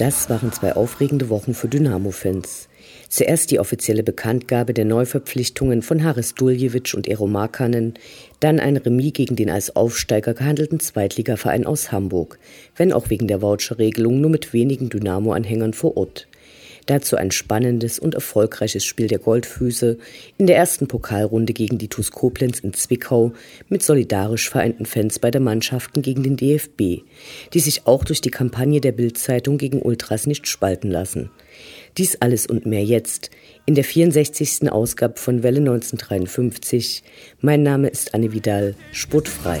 Das waren zwei aufregende Wochen für Dynamo-Fans. Zuerst die offizielle Bekanntgabe der Neuverpflichtungen von Haris Duljevic und Ero Markanen, dann ein Remis gegen den als Aufsteiger gehandelten Zweitligaverein aus Hamburg, wenn auch wegen der Voucherregelung nur mit wenigen Dynamo-Anhängern vor Ort. Dazu ein spannendes und erfolgreiches Spiel der Goldfüße in der ersten Pokalrunde gegen die TuS Koblenz in Zwickau mit solidarisch vereinten Fans beider Mannschaften gegen den DFB, die sich auch durch die Kampagne der Bildzeitung gegen Ultras nicht spalten lassen. Dies alles und mehr jetzt in der 64. Ausgabe von Welle 1953. Mein Name ist Anne Vidal, sportfrei.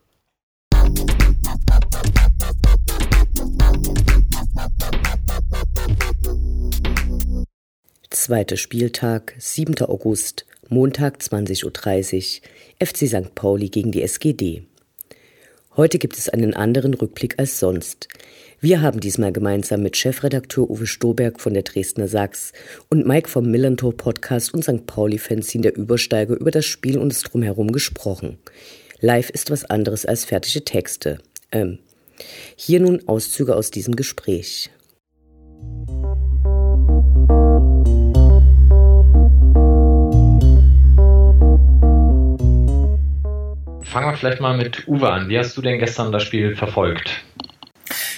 Zweiter Spieltag, 7. August, Montag 20.30 Uhr, FC St. Pauli gegen die SGD. Heute gibt es einen anderen Rückblick als sonst. Wir haben diesmal gemeinsam mit Chefredakteur Uwe Stoberg von der Dresdner Sachs und Mike vom Millantor Podcast und St. Pauli-Fanzine der Übersteiger über das Spiel und das Drumherum gesprochen. Live ist was anderes als fertige Texte. Ähm. Hier nun Auszüge aus diesem Gespräch. Fangen wir vielleicht mal mit Uwe an. Wie hast du denn gestern das Spiel verfolgt?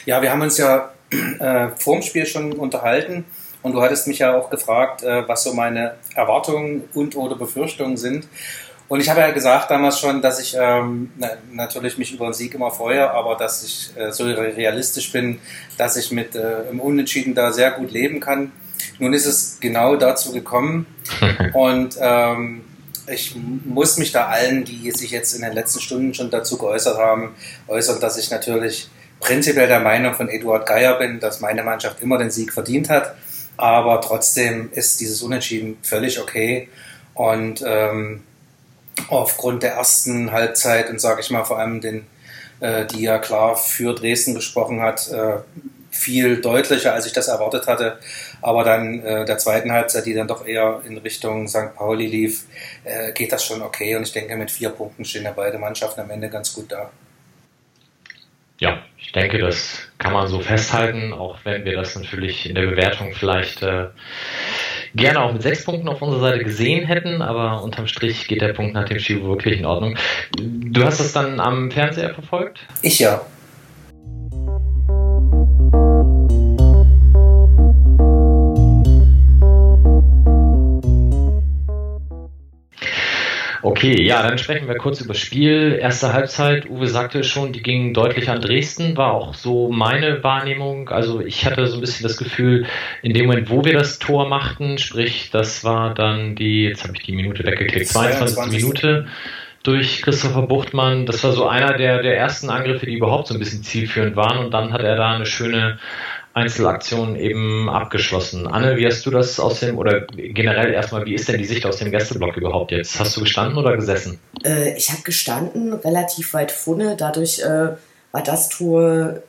Ja, wir haben uns ja äh, vorm Spiel schon unterhalten und du hattest mich ja auch gefragt, äh, was so meine Erwartungen und oder Befürchtungen sind. Und ich habe ja gesagt damals schon, dass ich ähm, na, natürlich mich über einen Sieg immer freue, aber dass ich äh, so realistisch bin, dass ich mit äh, im Unentschieden da sehr gut leben kann. Nun ist es genau dazu gekommen und ähm, ich muss mich da allen, die sich jetzt in den letzten Stunden schon dazu geäußert haben, äußern, dass ich natürlich prinzipiell der Meinung von Eduard Geier bin, dass meine Mannschaft immer den Sieg verdient hat. Aber trotzdem ist dieses Unentschieden völlig okay. Und ähm, aufgrund der ersten Halbzeit und sage ich mal vor allem den, äh, die ja klar für Dresden gesprochen hat, äh, viel deutlicher, als ich das erwartet hatte. Aber dann äh, der zweiten Halbzeit, die dann doch eher in Richtung St. Pauli lief, äh, geht das schon okay. Und ich denke, mit vier Punkten stehen ja beide Mannschaften am Ende ganz gut da. Ja, ich denke, das kann man so festhalten, auch wenn wir das natürlich in der Bewertung vielleicht äh, gerne auch mit sechs Punkten auf unserer Seite gesehen hätten, aber unterm Strich geht der Punkt nach dem Spiel wirklich in Ordnung. Du hast das dann am Fernseher verfolgt? Ich ja. Okay, ja, dann sprechen wir kurz über das Spiel. Erste Halbzeit, Uwe sagte schon, die ging deutlich an Dresden, war auch so meine Wahrnehmung. Also ich hatte so ein bisschen das Gefühl, in dem Moment, wo wir das Tor machten, sprich, das war dann die, jetzt habe ich die Minute weggeklickt, 22. 22. Minute, durch Christopher Buchtmann. Das war so einer der, der ersten Angriffe, die überhaupt so ein bisschen zielführend waren. Und dann hat er da eine schöne Einzelaktion eben abgeschlossen. Anne, wie hast du das aus dem, oder generell erstmal, wie ist denn die Sicht aus dem Gästeblock überhaupt jetzt? Hast du gestanden oder gesessen? Äh, ich habe gestanden, relativ weit vorne. Dadurch äh, war das Tor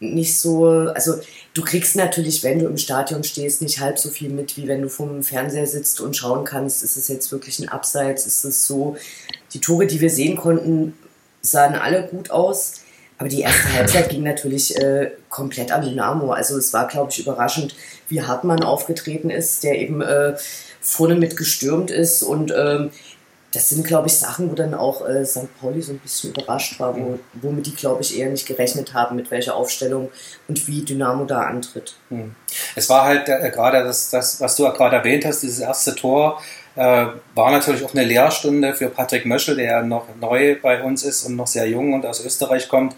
nicht so, also du kriegst natürlich, wenn du im Stadion stehst, nicht halb so viel mit, wie wenn du vom Fernseher sitzt und schauen kannst, ist es jetzt wirklich ein Abseits, ist es so. Die Tore, die wir sehen konnten, sahen alle gut aus. Aber die erste Halbzeit ging natürlich äh, komplett an Dynamo. Also es war, glaube ich, überraschend, wie Hartmann aufgetreten ist, der eben äh, vorne mit gestürmt ist. Und ähm, das sind, glaube ich, Sachen, wo dann auch äh, St. Pauli so ein bisschen überrascht war, wo, womit die, glaube ich, eher nicht gerechnet haben, mit welcher Aufstellung und wie Dynamo da antritt. Hm. Es war halt äh, gerade das, das, was du gerade erwähnt hast, dieses erste Tor äh, war natürlich auch eine Lehrstunde für Patrick Möschel, der noch neu bei uns ist und noch sehr jung und aus Österreich kommt.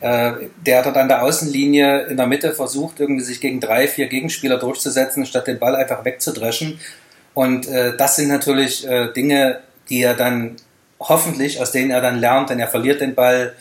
Äh, der dort an der Außenlinie in der Mitte versucht, irgendwie sich gegen drei, vier Gegenspieler durchzusetzen, statt den Ball einfach wegzudreschen. Und äh, das sind natürlich äh, Dinge, die er dann hoffentlich, aus denen er dann lernt, denn er verliert den Ball.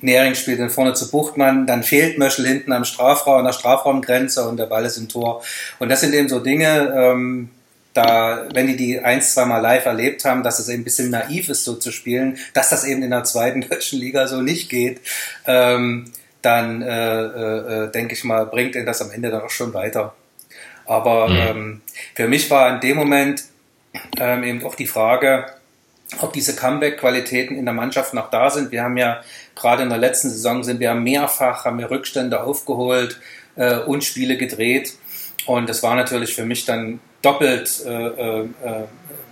Nering spielt den vorne zu Buchtmann, dann fehlt Möschel hinten am Strafraum, an der Strafraumgrenze und der Ball ist im Tor. Und das sind eben so Dinge, ähm, da, wenn die die ein, zwei Mal live erlebt haben, dass es eben ein bisschen naiv ist, so zu spielen, dass das eben in der zweiten deutschen Liga so nicht geht, ähm, dann äh, äh, äh, denke ich mal, bringt ihn das am Ende dann auch schon weiter. Aber mhm. ähm, für mich war in dem Moment ähm, eben auch die Frage, ob diese Comeback-Qualitäten in der Mannschaft noch da sind. Wir haben ja gerade in der letzten Saison sind wir mehrfach, haben wir Rückstände aufgeholt äh, und Spiele gedreht. Und es war natürlich für mich dann doppelt äh, äh, äh,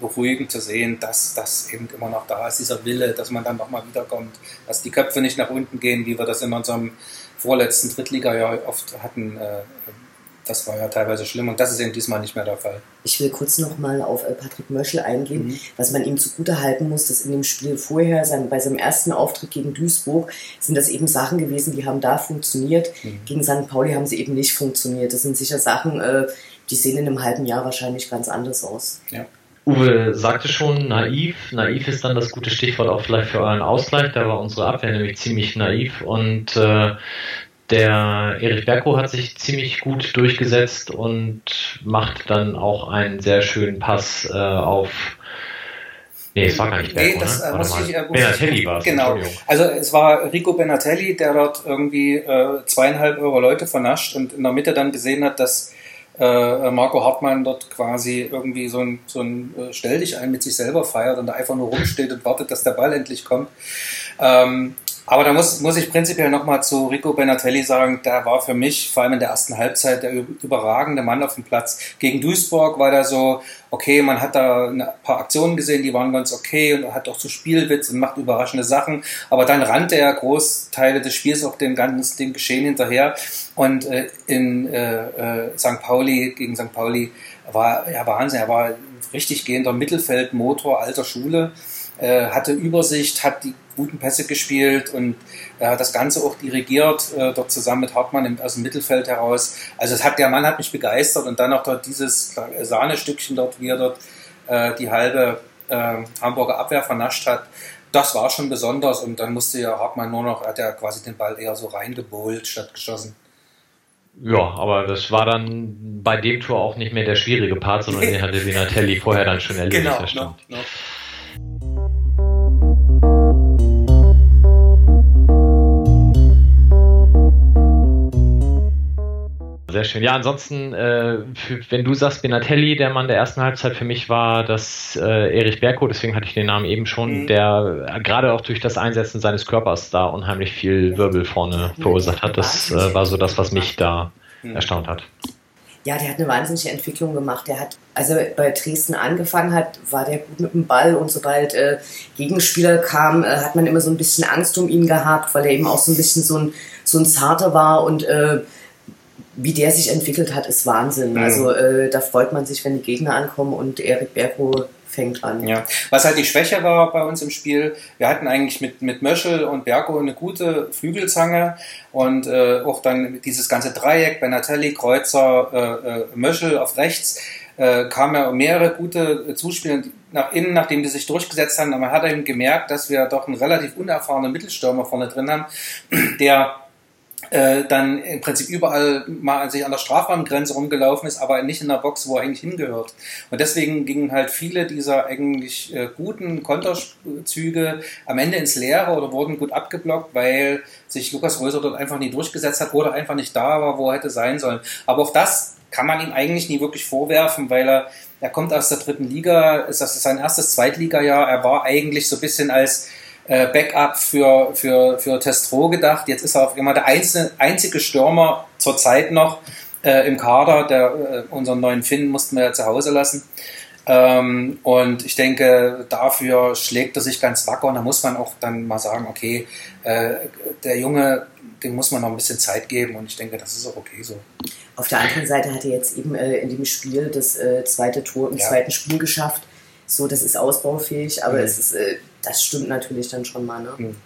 beruhigend zu sehen, dass das eben immer noch da ist, dieser Wille, dass man dann nochmal wiederkommt, dass die Köpfe nicht nach unten gehen, wie wir das in unserem vorletzten Drittliga-Jahr oft hatten. Äh, das war ja teilweise schlimm und das ist eben diesmal nicht mehr der Fall. Ich will kurz nochmal auf äh, Patrick Möschel eingehen, mhm. was man ihm zugute halten muss, dass in dem Spiel vorher, bei seinem ersten Auftritt gegen Duisburg, sind das eben Sachen gewesen, die haben da funktioniert. Mhm. Gegen St. Pauli haben sie eben nicht funktioniert. Das sind sicher Sachen, äh, die sehen in einem halben Jahr wahrscheinlich ganz anders aus. Ja. Uwe sagte schon, naiv. Naiv ist dann das gute Stichwort auch vielleicht für euren Ausgleich. Da war unsere Abwehr nämlich ziemlich naiv und äh, der Erich Berko hat sich ziemlich gut durchgesetzt und macht dann auch einen sehr schönen Pass äh, auf Nee, es war gar nicht Berko, nee, das, ne? Äh, muss ich, äh, Benatelli war es. Genau. Also es war Rico Benatelli, der dort irgendwie äh, zweieinhalb Euro Leute vernascht und in der Mitte dann gesehen hat, dass äh, Marco Hartmann dort quasi irgendwie so ein, so ein äh, Stell dich ein mit sich selber feiert und da einfach nur rumsteht und wartet, dass der Ball endlich kommt. Ähm, aber da muss, muss ich prinzipiell nochmal zu Rico Benatelli sagen, der war für mich vor allem in der ersten Halbzeit der überragende Mann auf dem Platz. Gegen Duisburg war der so, okay, man hat da ein paar Aktionen gesehen, die waren ganz okay und hat auch so Spielwitz und macht überraschende Sachen. Aber dann rannte er Großteile des Spiels auch dem ganzen dem Geschehen hinterher. Und äh, in äh, äh, St. Pauli, gegen St. Pauli, war ja Wahnsinn. Er war richtig gehender Mittelfeldmotor alter Schule. Äh, hatte Übersicht, hat die guten Pässe gespielt und äh, das Ganze auch dirigiert, äh, dort zusammen mit Hartmann im, aus dem Mittelfeld heraus. Also es hat, der Mann hat mich begeistert und dann noch dort dieses Sahnestückchen dort, wie er dort äh, die halbe äh, Hamburger Abwehr vernascht hat. Das war schon besonders und dann musste ja Hartmann nur noch, hat er quasi den Ball eher so reingebohlt statt geschossen. Ja, aber das war dann bei dem Tor auch nicht mehr der schwierige Part, sondern den hatte Sinatelli vorher dann schon erledigt. Genau, das stimmt. No, no. Schön. Ja, ansonsten, äh, für, wenn du sagst Benatelli, der Mann der ersten Halbzeit, für mich war das äh, Erich Berko, deswegen hatte ich den Namen eben schon, mhm. der äh, gerade auch durch das Einsetzen seines Körpers da unheimlich viel Wirbel vorne verursacht hat. Das äh, war so das, was mich da mhm. erstaunt hat. Ja, der hat eine wahnsinnige Entwicklung gemacht. Der hat, als er bei Dresden angefangen hat, war der gut mit dem Ball und sobald äh, Gegenspieler kam, äh, hat man immer so ein bisschen Angst um ihn gehabt, weil er eben auch so ein bisschen so ein, so ein Zarter war und äh, wie der sich entwickelt hat, ist Wahnsinn. Mhm. Also äh, da freut man sich, wenn die Gegner ankommen und Erik Berko fängt an. Ja, was halt die Schwäche war bei uns im Spiel, wir hatten eigentlich mit, mit Möschel und Berko eine gute Flügelzange und äh, auch dann dieses ganze Dreieck, Benatelli, Kreuzer, äh, äh, Möschel auf rechts, äh, kamen ja mehrere gute Zuspieler nach innen, nachdem die sich durchgesetzt haben, man hat eben gemerkt, dass wir doch einen relativ unerfahrenen Mittelstürmer vorne drin haben, der äh, dann im Prinzip überall mal sich an der Strafraumgrenze rumgelaufen ist, aber nicht in der Box, wo er eigentlich hingehört. Und deswegen gingen halt viele dieser eigentlich äh, guten Konterzüge am Ende ins Leere oder wurden gut abgeblockt, weil sich Lukas Röser dort einfach nie durchgesetzt hat oder einfach nicht da war, wo er hätte sein sollen. Aber auch das kann man ihm eigentlich nie wirklich vorwerfen, weil er, er kommt aus der dritten Liga, ist das sein erstes Zweitligajahr, er war eigentlich so ein bisschen als äh, Backup für, für, für Testro gedacht. Jetzt ist er auf immer der einzelne, einzige Stürmer zurzeit noch äh, im Kader. Der, äh, unseren neuen Finn mussten wir ja zu Hause lassen. Ähm, und ich denke, dafür schlägt er sich ganz wacker und da muss man auch dann mal sagen, okay, äh, der Junge, dem muss man noch ein bisschen Zeit geben und ich denke, das ist auch okay so. Auf der anderen Seite hat er jetzt eben äh, in dem Spiel das äh, zweite Tor im ja. zweiten Spiel geschafft. So, das ist ausbaufähig, aber mhm. es ist das stimmt natürlich dann schon mal. Ne? Hm.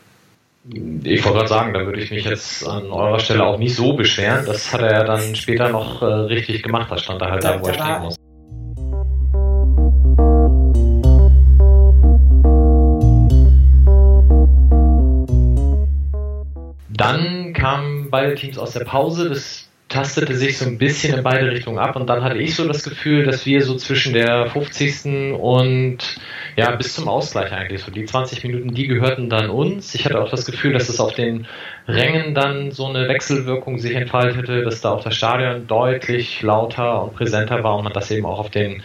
Ich wollte gerade sagen, da würde ich mich jetzt an eurer Stelle auch nicht so beschweren. Das hat er ja dann später noch äh, richtig gemacht. Da stand er halt da, da wo er stehen muss. Dann kamen beide Teams aus der Pause. Das tastete sich so ein bisschen in beide Richtungen ab und dann hatte ich so das Gefühl, dass wir so zwischen der 50. und ja, bis zum Ausgleich eigentlich, so die 20 Minuten, die gehörten dann uns. Ich hatte auch das Gefühl, dass es auf den Rängen dann so eine Wechselwirkung sich entfaltete, dass da auch das Stadion deutlich lauter und präsenter war und man das eben auch auf den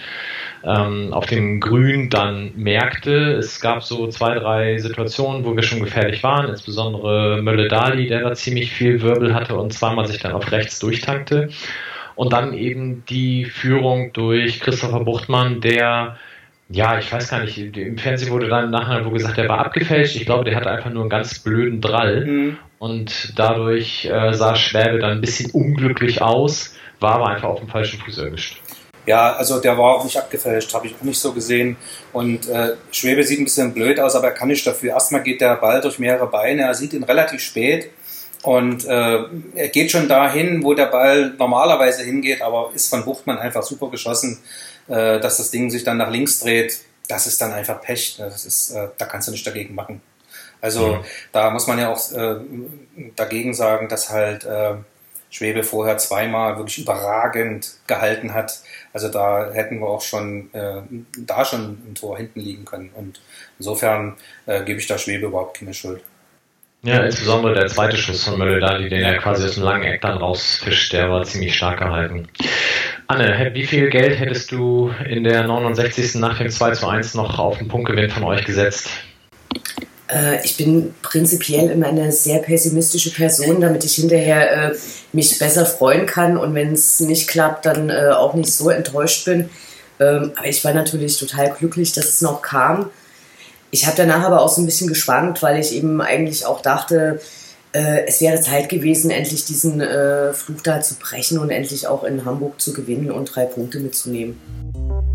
ähm, auf dem Grün dann merkte. Es gab so zwei, drei Situationen, wo wir schon gefährlich waren, insbesondere Mölle Dali, der da ziemlich viel Wirbel hatte und zweimal sich dann auf rechts durchtankte. Und dann eben die Führung durch Christopher Buchtmann, der ja, ich weiß gar nicht, im Fernsehen wurde dann nachher wo gesagt, der war abgefälscht. Ich glaube, der hatte einfach nur einen ganz blöden Drall. Mhm. Und dadurch äh, sah Schwäbe dann ein bisschen unglücklich aus, war aber einfach auf dem falschen Fuß erwischt. Ja, also der war auch nicht abgefälscht, habe ich auch nicht so gesehen. Und äh, Schwebe sieht ein bisschen blöd aus, aber er kann nicht dafür. Erstmal geht der Ball durch mehrere Beine, er sieht ihn relativ spät. Und äh, er geht schon dahin, wo der Ball normalerweise hingeht, aber ist von Buchtmann einfach super geschossen, äh, dass das Ding sich dann nach links dreht. Das ist dann einfach Pech. Ne? Das ist, äh, da kannst du nicht dagegen machen. Also mhm. da muss man ja auch äh, dagegen sagen, dass halt äh, Schwebe vorher zweimal wirklich überragend gehalten hat. Also da hätten wir auch schon äh, da schon ein Tor hinten liegen können. Und insofern äh, gebe ich da Schwebe überhaupt keine Schuld. Ja, insbesondere der zweite Schuss von Möller, den er quasi aus dem langen Eck dann rausfischt, der war ziemlich stark gehalten. Anne, wie viel Geld hättest du in der 69. nach dem 2 zu 1 noch auf den Punktgewinn von euch gesetzt? Äh, ich bin prinzipiell immer eine sehr pessimistische Person, damit ich hinterher äh, mich besser freuen kann und wenn es nicht klappt, dann äh, auch nicht so enttäuscht bin. Ähm, aber ich war natürlich total glücklich, dass es noch kam. Ich habe danach aber auch so ein bisschen geschwankt, weil ich eben eigentlich auch dachte, äh, es wäre Zeit gewesen, endlich diesen äh, Fluch da zu brechen und endlich auch in Hamburg zu gewinnen und drei Punkte mitzunehmen.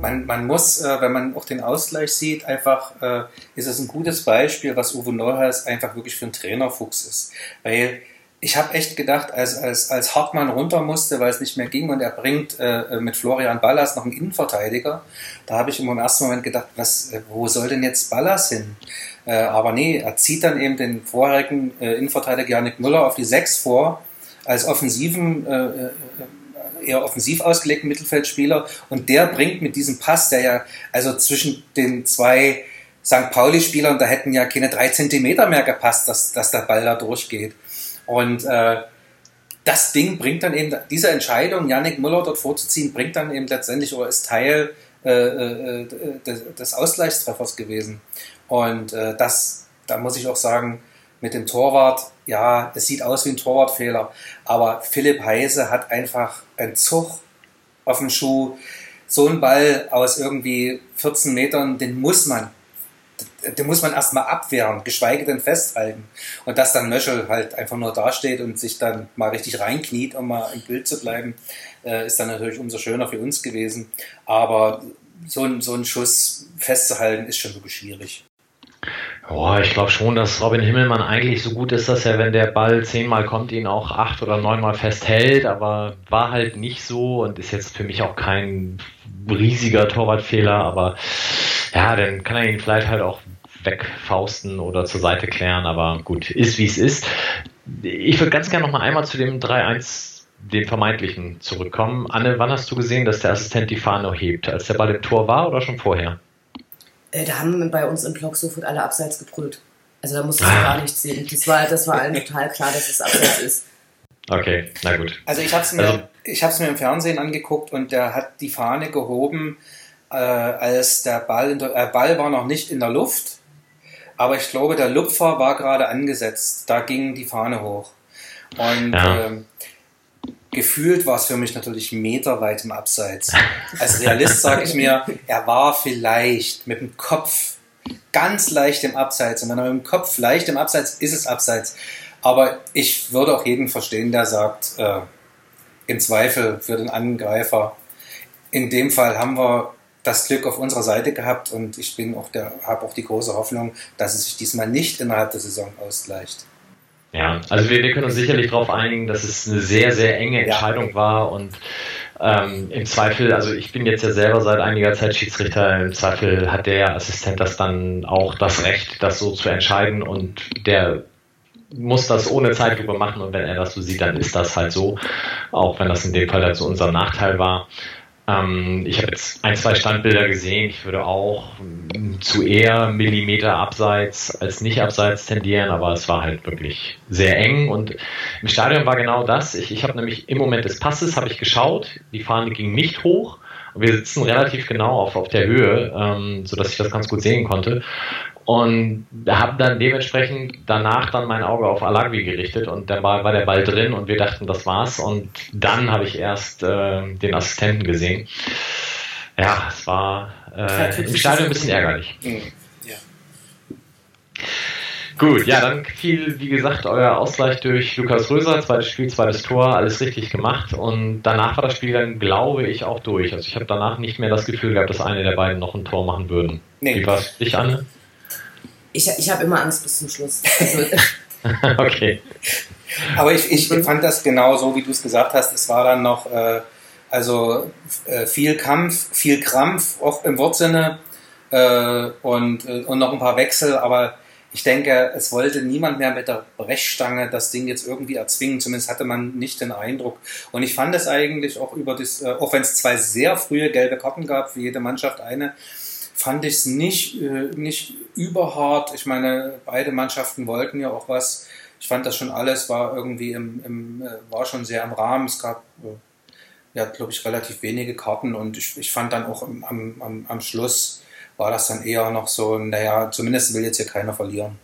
Man, man muss, äh, wenn man auch den Ausgleich sieht, einfach äh, ist es ein gutes Beispiel, was Uwe Neuhaus einfach wirklich für ein Trainerfuchs ist. Weil ich habe echt gedacht, als, als, als Hartmann runter musste, weil es nicht mehr ging und er bringt äh, mit Florian Ballas noch einen Innenverteidiger, da habe ich im ersten Moment gedacht, was, äh, wo soll denn jetzt Ballas hin? Äh, aber nee, er zieht dann eben den vorherigen äh, Innenverteidiger Janik Müller auf die Sechs vor, als offensiven äh, äh eher offensiv ausgelegten Mittelfeldspieler und der bringt mit diesem Pass, der ja also zwischen den zwei St. Pauli-Spielern, da hätten ja keine drei Zentimeter mehr gepasst, dass, dass der Ball da durchgeht. Und äh, das Ding bringt dann eben, diese Entscheidung, Yannick Müller dort vorzuziehen, bringt dann eben letztendlich oder ist Teil äh, äh, des, des, Ausgleichstreffers gewesen. Und äh, das, da muss ich auch sagen, mit dem Torwart, ja, es sieht aus wie ein Torwartfehler, aber Philipp Heise hat einfach einen Zug auf dem Schuh. So ein Ball aus irgendwie 14 Metern, den muss man, den muss man erstmal abwehren, geschweige denn festhalten. Und dass dann Möschel halt einfach nur dasteht und sich dann mal richtig reinkniet, um mal im Bild zu bleiben, äh, ist dann natürlich umso schöner für uns gewesen. Aber so ein, so ein Schuss festzuhalten ist schon wirklich schwierig. Oh, ich glaube schon, dass Robin Himmelmann eigentlich so gut ist, dass er, wenn der Ball zehnmal kommt, ihn auch acht oder neunmal festhält, aber war halt nicht so und ist jetzt für mich auch kein riesiger Torwartfehler, aber ja, dann kann er ihn vielleicht halt auch wegfausten oder zur Seite klären, aber gut, ist wie es ist. Ich würde ganz gerne noch mal einmal zu dem 3-1 dem vermeintlichen zurückkommen. Anne, wann hast du gesehen, dass der Assistent die Fahne hebt? Als der Ball im Tor war oder schon vorher? Äh, da haben bei uns im Blog sofort alle abseits gebrüllt. Also da musste ich ah. gar nichts sehen. Das war, das war allen total klar, dass es abseits ist. Okay, na gut. Also ich habe es mir, also, mir im Fernsehen angeguckt und der hat die Fahne gehoben, äh, als der Ball, der äh, Ball war noch nicht in der Luft, aber ich glaube, der Lupfer war gerade angesetzt. Da ging die Fahne hoch. Und ja. ähm, gefühlt war es für mich natürlich meterweit im Abseits. Als Realist sage ich mir, er war vielleicht mit dem Kopf ganz leicht im Abseits. Und wenn er mit dem Kopf leicht im Abseits ist es Abseits. Aber ich würde auch jeden verstehen, der sagt, äh, im Zweifel für den Angreifer. In dem Fall haben wir das Glück auf unserer Seite gehabt und ich bin auch der, habe auch die große Hoffnung, dass es sich diesmal nicht innerhalb der Saison ausgleicht. Ja, also wir, wir können uns sicherlich darauf einigen, dass es eine sehr, sehr enge Entscheidung war und ähm, im Zweifel, also ich bin jetzt ja selber seit einiger Zeit Schiedsrichter, im Zweifel hat der Assistent das dann auch das Recht, das so zu entscheiden und der muss das ohne Zeitlupe machen und wenn er das so sieht, dann ist das halt so, auch wenn das in dem Fall dann zu unserem Nachteil war. Ähm, ich habe jetzt ein, zwei Standbilder gesehen. Ich würde auch zu eher Millimeter abseits als nicht abseits tendieren, aber es war halt wirklich sehr eng und im Stadion war genau das. Ich, ich habe nämlich im Moment des Passes habe ich geschaut, die Fahne ging nicht hoch. Und wir sitzen relativ genau auf, auf der Höhe, ähm, sodass ich das ganz gut sehen konnte. Und habe dann dementsprechend danach dann mein Auge auf Alagwi gerichtet und dann war, war der Ball drin und wir dachten, das war's. Und dann habe ich erst äh, den Assistenten gesehen. Ja, es war äh, im Stadion ein bisschen ärgerlich. Mhm. Ja. Gut, ja, dann fiel, wie gesagt, euer Ausgleich durch Lukas Röser, zweites Spiel, zweites Tor, alles richtig gemacht und danach war das Spiel dann, glaube ich, auch durch. Also ich habe danach nicht mehr das Gefühl gehabt, dass eine der beiden noch ein Tor machen würden. Nee. Wie war es dich, Anne? Ich, ich habe immer Angst bis zum Schluss. Also, okay. Aber ich, ich fand das genau so, wie du es gesagt hast. Es war dann noch äh, also äh, viel Kampf, viel Krampf, auch im Wortsinne äh, und, äh, und noch ein paar Wechsel. Aber ich denke, es wollte niemand mehr mit der Brechstange das Ding jetzt irgendwie erzwingen. Zumindest hatte man nicht den Eindruck. Und ich fand es eigentlich auch über das, äh, auch wenn es zwei sehr frühe gelbe Karten gab, für jede Mannschaft eine, fand ich es nicht, äh, nicht überhart. Ich meine, beide Mannschaften wollten ja auch was. Ich fand das schon alles war irgendwie im, im äh, war schon sehr im Rahmen. Es gab äh, ja, glaube ich, relativ wenige Karten und ich, ich fand dann auch am, am, am Schluss war das dann eher noch so, naja, zumindest will jetzt hier keiner verlieren.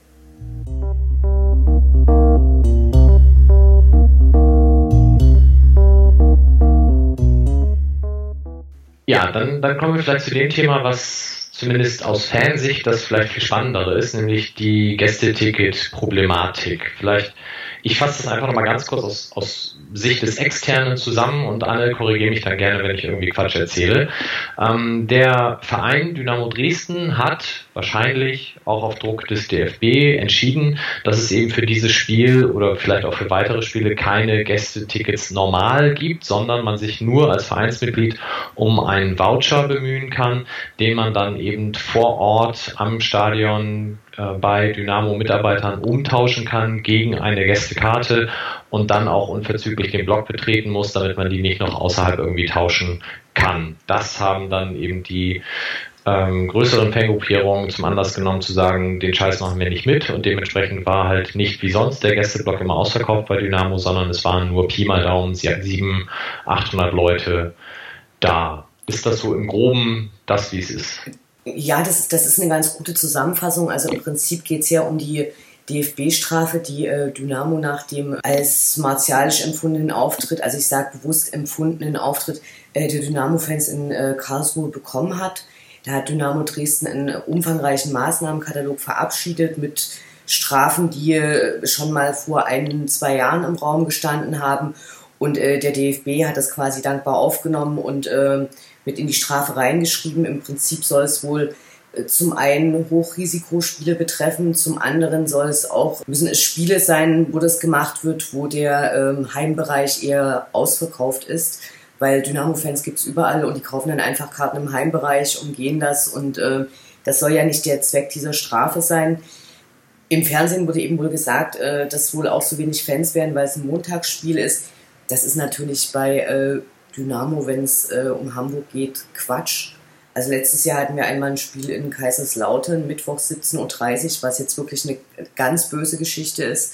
Ja, dann, dann kommen wir vielleicht zu dem Thema, was zumindest aus Fansicht das vielleicht viel spannendere ist, nämlich die Gästeticket-Problematik. Vielleicht, ich fasse das einfach nochmal ganz kurz aus, aus Sicht des Externen zusammen und Anne korrigiere mich dann gerne, wenn ich irgendwie Quatsch erzähle. Ähm, der Verein Dynamo Dresden hat wahrscheinlich auch auf Druck des DFB entschieden, dass es eben für dieses Spiel oder vielleicht auch für weitere Spiele keine Gästetickets normal gibt, sondern man sich nur als Vereinsmitglied um einen Voucher bemühen kann, den man dann eben vor Ort am Stadion äh, bei Dynamo-Mitarbeitern umtauschen kann gegen eine Gästekarte und dann auch unverzüglich den Block betreten muss, damit man die nicht noch außerhalb irgendwie tauschen kann. Das haben dann eben die ähm, größeren Fangruppierungen zum Anlass genommen zu sagen, den Scheiß machen wir nicht mit und dementsprechend war halt nicht wie sonst der Gästeblock immer ausverkauft bei Dynamo, sondern es waren nur Pi mal Daumen, sie hatten 700, 800 Leute da. Ist das so im Groben das, wie es ist? Ja, das, das ist eine ganz gute Zusammenfassung. Also im Prinzip geht es ja um die DFB-Strafe, die äh, Dynamo nach dem als martialisch empfundenen Auftritt, also ich sage bewusst empfundenen Auftritt äh, der Dynamo-Fans in äh, Karlsruhe bekommen hat. Da hat Dynamo Dresden einen umfangreichen Maßnahmenkatalog verabschiedet mit Strafen, die äh, schon mal vor ein, zwei Jahren im Raum gestanden haben. Und äh, der DFB hat das quasi dankbar aufgenommen und äh, mit in die Strafe reingeschrieben. Im Prinzip soll es wohl zum einen Hochrisikospiele betreffen, zum anderen soll es auch, müssen es Spiele sein, wo das gemacht wird, wo der ähm, Heimbereich eher ausverkauft ist, weil Dynamo-Fans gibt es überall und die kaufen dann einfach Karten im Heimbereich, umgehen das und äh, das soll ja nicht der Zweck dieser Strafe sein. Im Fernsehen wurde eben wohl gesagt, äh, dass wohl auch so wenig Fans werden, weil es ein Montagsspiel ist. Das ist natürlich bei äh, Dynamo, wenn es äh, um Hamburg geht, Quatsch also letztes Jahr hatten wir einmal ein Spiel in Kaiserslautern, Mittwoch 17.30 Uhr, was jetzt wirklich eine ganz böse Geschichte ist.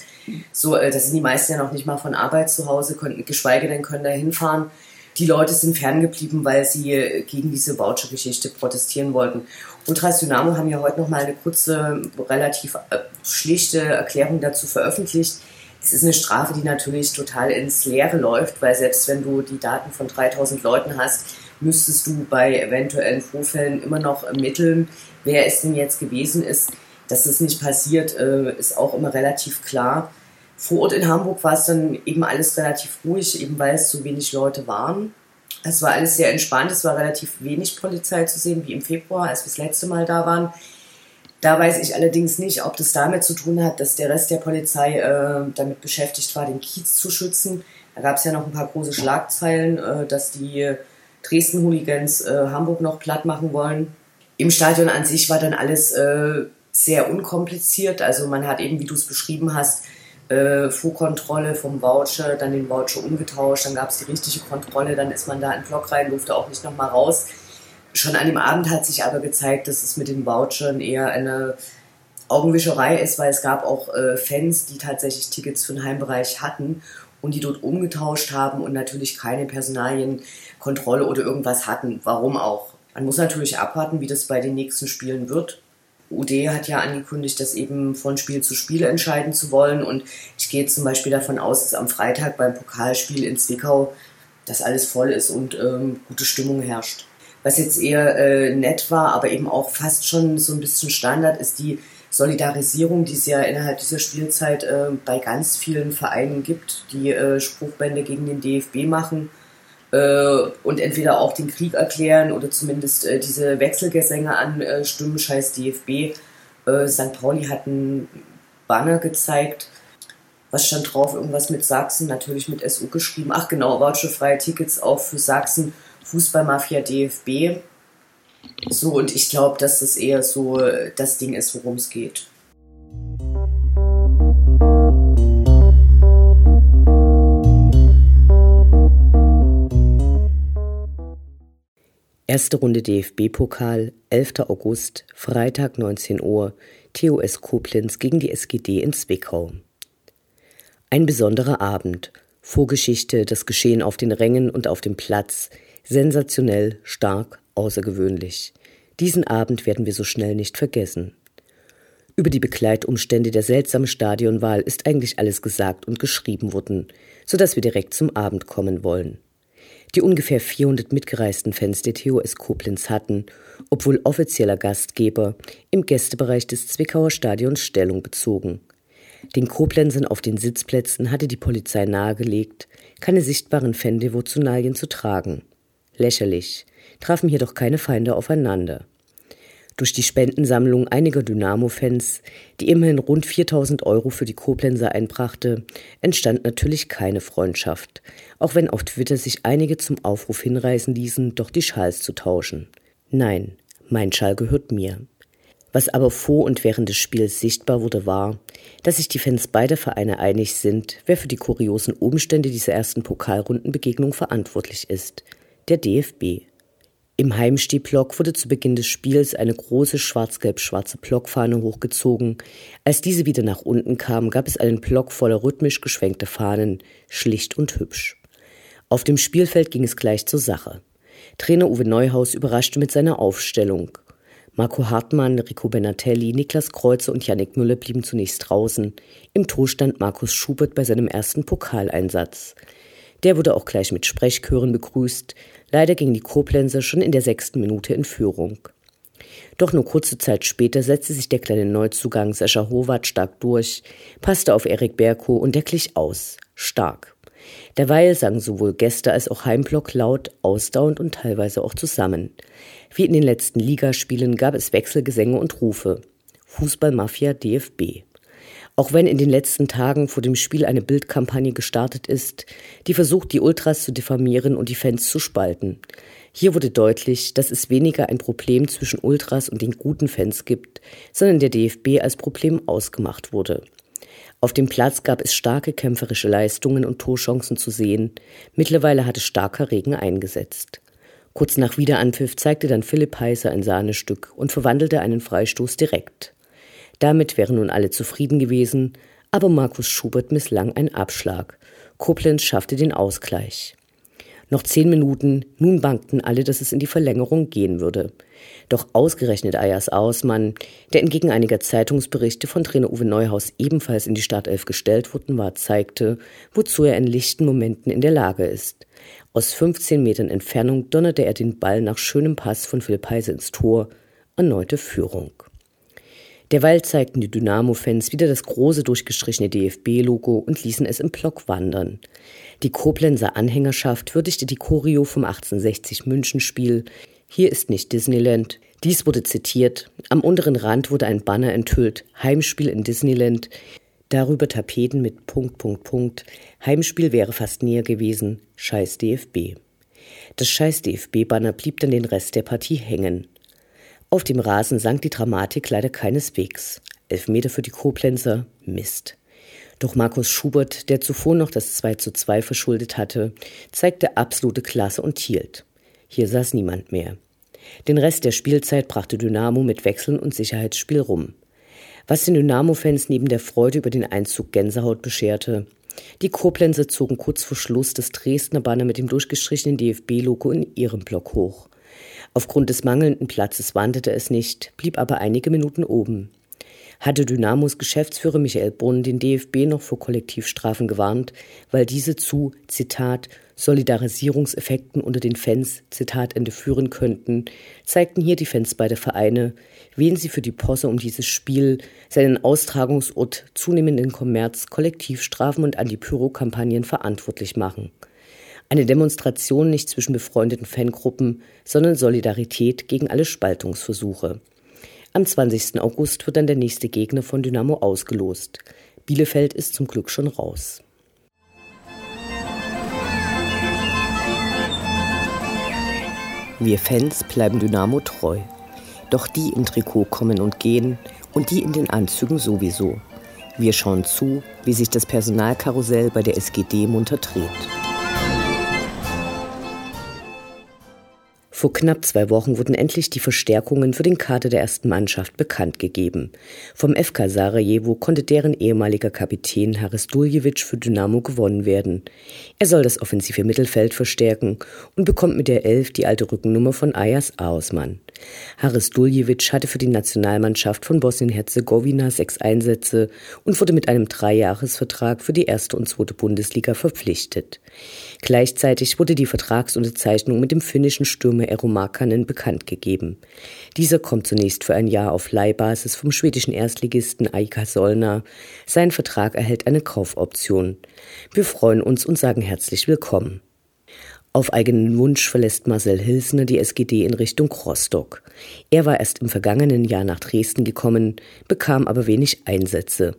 So, äh, da sind die meisten ja noch nicht mal von Arbeit zu Hause, konnten, geschweige denn können da hinfahren. Die Leute sind ferngeblieben, weil sie äh, gegen diese Voucher-Geschichte protestieren wollten. Ultras Dynamo haben ja heute noch mal eine kurze, relativ äh, schlichte Erklärung dazu veröffentlicht. Es ist eine Strafe, die natürlich total ins Leere läuft, weil selbst wenn du die Daten von 3000 Leuten hast, müsstest du bei eventuellen Vorfällen immer noch ermitteln, wer es denn jetzt gewesen ist. Dass das nicht passiert, äh, ist auch immer relativ klar. Vor Ort in Hamburg war es dann eben alles relativ ruhig, eben weil es so wenig Leute waren. Es war alles sehr entspannt, es war relativ wenig Polizei zu sehen, wie im Februar, als wir das letzte Mal da waren. Da weiß ich allerdings nicht, ob das damit zu tun hat, dass der Rest der Polizei äh, damit beschäftigt war, den Kiez zu schützen. Da gab es ja noch ein paar große Schlagzeilen, äh, dass die Dresden-Hooligans äh, Hamburg noch platt machen wollen. Im Stadion an sich war dann alles äh, sehr unkompliziert. Also man hat eben, wie du es beschrieben hast, äh, Fuhrkontrolle vom Voucher, dann den Voucher umgetauscht, dann gab es die richtige Kontrolle, dann ist man da in den Block rein, durfte auch nicht nochmal raus. Schon an dem Abend hat sich aber gezeigt, dass es mit den Vouchern eher eine Augenwischerei ist, weil es gab auch äh, Fans, die tatsächlich Tickets für den Heimbereich hatten und die dort umgetauscht haben und natürlich keine Personalienkontrolle oder irgendwas hatten. Warum auch? Man muss natürlich abwarten, wie das bei den nächsten Spielen wird. UD hat ja angekündigt, das eben von Spiel zu Spiel entscheiden zu wollen. Und ich gehe zum Beispiel davon aus, dass am Freitag beim Pokalspiel in Zwickau das alles voll ist und ähm, gute Stimmung herrscht. Was jetzt eher äh, nett war, aber eben auch fast schon so ein bisschen Standard, ist die Solidarisierung, die es ja innerhalb dieser Spielzeit äh, bei ganz vielen Vereinen gibt, die äh, Spruchbände gegen den DFB machen und entweder auch den Krieg erklären oder zumindest äh, diese Wechselgesänge anstimmen, scheiß DFB. Äh, St. Pauli hat einen Banner gezeigt. Was stand drauf? Irgendwas mit Sachsen, natürlich mit SU geschrieben. Ach genau, voucherfreie Tickets auch für Sachsen, Fußballmafia DFB. So, und ich glaube, dass das eher so das Ding ist, worum es geht. Erste Runde DFB-Pokal, 11. August, Freitag 19 Uhr, TOS Koblenz gegen die SGD in Zwickau. Ein besonderer Abend. Vorgeschichte, das Geschehen auf den Rängen und auf dem Platz. Sensationell, stark, außergewöhnlich. Diesen Abend werden wir so schnell nicht vergessen. Über die Begleitumstände der seltsamen Stadionwahl ist eigentlich alles gesagt und geschrieben worden, so dass wir direkt zum Abend kommen wollen. Die ungefähr 400 mitgereisten Fans der TOS Koblenz hatten, obwohl offizieller Gastgeber, im Gästebereich des Zwickauer Stadions Stellung bezogen. Den Koblenzern auf den Sitzplätzen hatte die Polizei nahegelegt, keine sichtbaren Fandevotionalien zu tragen. Lächerlich trafen jedoch keine Feinde aufeinander. Durch die Spendensammlung einiger Dynamo-Fans, die immerhin rund 4000 Euro für die Koblenzer einbrachte, entstand natürlich keine Freundschaft, auch wenn auf Twitter sich einige zum Aufruf hinreißen ließen, doch die Schals zu tauschen. Nein, mein Schal gehört mir. Was aber vor und während des Spiels sichtbar wurde, war, dass sich die Fans beider Vereine einig sind, wer für die kuriosen Umstände dieser ersten Pokalrundenbegegnung verantwortlich ist. Der DFB. Im Heimstehblock wurde zu Beginn des Spiels eine große schwarz-gelb-schwarze Blockfahne hochgezogen. Als diese wieder nach unten kam, gab es einen Block voller rhythmisch geschwenkter Fahnen, schlicht und hübsch. Auf dem Spielfeld ging es gleich zur Sache. Trainer Uwe Neuhaus überraschte mit seiner Aufstellung. Marco Hartmann, Rico Benatelli, Niklas Kreuze und Yannick Müller blieben zunächst draußen. Im Tor stand Markus Schubert bei seinem ersten Pokaleinsatz. Der wurde auch gleich mit Sprechchören begrüßt. Leider ging die Koblenzer schon in der sechsten Minute in Führung. Doch nur kurze Zeit später setzte sich der kleine Neuzugang Sascha Howat stark durch, passte auf Erik Berko und der glich aus. Stark. Derweil sangen sowohl Gäste als auch Heimblock laut, ausdauernd und teilweise auch zusammen. Wie in den letzten Ligaspielen gab es Wechselgesänge und Rufe. Fußballmafia DFB. Auch wenn in den letzten Tagen vor dem Spiel eine Bildkampagne gestartet ist, die versucht, die Ultras zu diffamieren und die Fans zu spalten. Hier wurde deutlich, dass es weniger ein Problem zwischen Ultras und den guten Fans gibt, sondern der DFB als Problem ausgemacht wurde. Auf dem Platz gab es starke kämpferische Leistungen und Torchancen zu sehen. Mittlerweile hatte starker Regen eingesetzt. Kurz nach Wiederanpfiff zeigte dann Philipp Heiser ein Sahnestück und verwandelte einen Freistoß direkt. Damit wären nun alle zufrieden gewesen, aber Markus Schubert misslang ein Abschlag. Koblenz schaffte den Ausgleich. Noch zehn Minuten, nun bangten alle, dass es in die Verlängerung gehen würde. Doch ausgerechnet Ayas Ausmann, der entgegen einiger Zeitungsberichte von Trainer Uwe Neuhaus ebenfalls in die Startelf gestellt worden war, zeigte, wozu er in lichten Momenten in der Lage ist. Aus 15 Metern Entfernung donnerte er den Ball nach schönem Pass von Philipp Heise ins Tor. Erneute Führung. Derweil zeigten die Dynamo-Fans wieder das große durchgestrichene DFB-Logo und ließen es im Block wandern. Die Koblenzer Anhängerschaft würdigte die Choreo vom 1860 München-Spiel. Hier ist nicht Disneyland. Dies wurde zitiert. Am unteren Rand wurde ein Banner enthüllt. Heimspiel in Disneyland. Darüber Tapeten mit Punkt, Punkt, Punkt. Heimspiel wäre fast näher gewesen. Scheiß DFB. Das Scheiß DFB-Banner blieb dann den Rest der Partie hängen. Auf dem Rasen sank die Dramatik leider keineswegs. Elfmeter für die Koblenzer, Mist. Doch Markus Schubert, der zuvor noch das 2 zu 2 verschuldet hatte, zeigte absolute Klasse und hielt. Hier saß niemand mehr. Den Rest der Spielzeit brachte Dynamo mit Wechseln und Sicherheitsspiel rum. Was den Dynamo-Fans neben der Freude über den Einzug Gänsehaut bescherte. Die Koblenzer zogen kurz vor Schluss das Dresdner Banner mit dem durchgestrichenen DFB-Logo in ihrem Block hoch. Aufgrund des mangelnden Platzes wanderte es nicht, blieb aber einige Minuten oben. Hatte Dynamos Geschäftsführer Michael Brunn den DFB noch vor Kollektivstrafen gewarnt, weil diese zu, Zitat, Solidarisierungseffekten unter den Fans, Zitat Ende, führen könnten, zeigten hier die Fans beider Vereine, wen sie für die Posse um dieses Spiel, seinen Austragungsort, zunehmenden Kommerz, Kollektivstrafen und Anti-Pyro-Kampagnen verantwortlich machen. Eine Demonstration nicht zwischen befreundeten Fangruppen, sondern Solidarität gegen alle Spaltungsversuche. Am 20. August wird dann der nächste Gegner von Dynamo ausgelost. Bielefeld ist zum Glück schon raus. Wir Fans bleiben Dynamo treu. Doch die im Trikot kommen und gehen und die in den Anzügen sowieso. Wir schauen zu, wie sich das Personalkarussell bei der SGD munter dreht. Vor knapp zwei Wochen wurden endlich die Verstärkungen für den Kader der ersten Mannschaft bekannt gegeben. Vom FK Sarajevo konnte deren ehemaliger Kapitän Haris Duljevic für Dynamo gewonnen werden. Er soll das offensive Mittelfeld verstärken und bekommt mit der Elf die alte Rückennummer von Ayas Ausmann. Haris Duljevic hatte für die Nationalmannschaft von Bosnien-Herzegowina sechs Einsätze und wurde mit einem Dreijahresvertrag für die erste und zweite Bundesliga verpflichtet. Gleichzeitig wurde die Vertragsunterzeichnung mit dem finnischen Stürmer Eero Markkanen bekannt gegeben. Dieser kommt zunächst für ein Jahr auf Leihbasis vom schwedischen Erstligisten Aika Solna. Sein Vertrag erhält eine Kaufoption. Wir freuen uns und sagen herzlich willkommen. Auf eigenen Wunsch verlässt Marcel Hilsner die SGD in Richtung Rostock. Er war erst im vergangenen Jahr nach Dresden gekommen, bekam aber wenig Einsätze.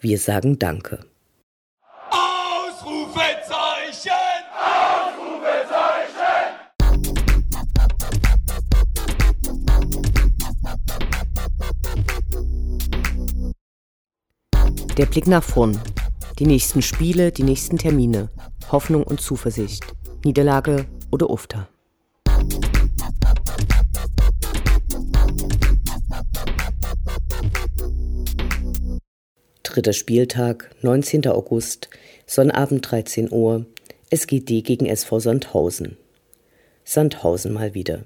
Wir sagen Danke. Der Blick nach vorn. Die nächsten Spiele, die nächsten Termine. Hoffnung und Zuversicht. Niederlage oder Ufter. Dritter Spieltag, 19. August, Sonnabend 13 Uhr, SGD gegen SV Sandhausen. Sandhausen mal wieder.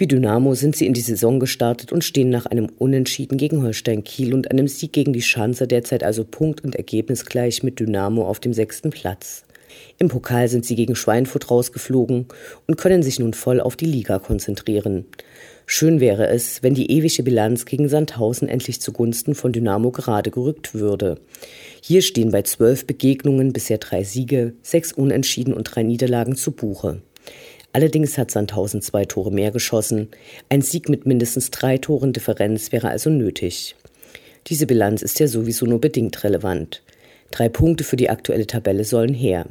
Wie Dynamo sind sie in die Saison gestartet und stehen nach einem Unentschieden gegen Holstein Kiel und einem Sieg gegen die Schanzer derzeit also punkt- und ergebnisgleich mit Dynamo auf dem sechsten Platz. Im Pokal sind sie gegen Schweinfurt rausgeflogen und können sich nun voll auf die Liga konzentrieren. Schön wäre es, wenn die ewige Bilanz gegen Sandhausen endlich zugunsten von Dynamo gerade gerückt würde. Hier stehen bei zwölf Begegnungen bisher drei Siege, sechs Unentschieden und drei Niederlagen zu Buche. Allerdings hat Sandhausen zwei Tore mehr geschossen. Ein Sieg mit mindestens drei Toren Differenz wäre also nötig. Diese Bilanz ist ja sowieso nur bedingt relevant. Drei Punkte für die aktuelle Tabelle sollen her.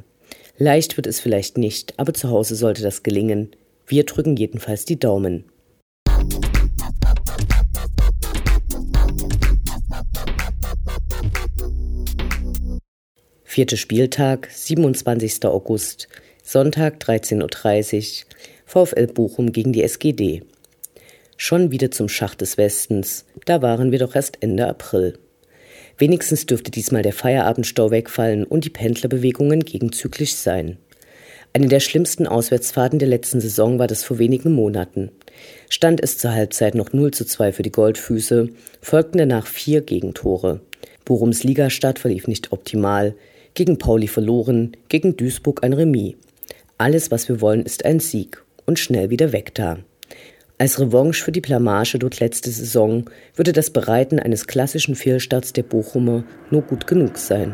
Leicht wird es vielleicht nicht, aber zu Hause sollte das gelingen. Wir drücken jedenfalls die Daumen. Vierter Spieltag, 27. August, Sonntag 13.30 Uhr, VfL Bochum gegen die SGD. Schon wieder zum Schacht des Westens, da waren wir doch erst Ende April. Wenigstens dürfte diesmal der Feierabendstau wegfallen und die Pendlerbewegungen gegenzüglich sein. Eine der schlimmsten Auswärtsfahrten der letzten Saison war das vor wenigen Monaten. Stand es zur Halbzeit noch 0 zu 2 für die Goldfüße, folgten danach vier Gegentore. Bochums Ligastart verlief nicht optimal. Gegen Pauli verloren, gegen Duisburg ein Remis. Alles, was wir wollen, ist ein Sieg und schnell wieder weg da. Als Revanche für die Blamage dort letzte Saison würde das Bereiten eines klassischen Fehlstarts der Bochumer nur gut genug sein.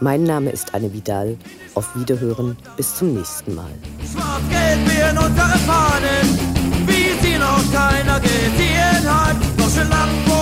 Mein Name ist Anne Vidal. Auf Wiederhören, bis zum nächsten Mal. Schwarz-Gelb in unsere Fahnen, wie sie noch keiner gesehen hat. Deutsche Lampen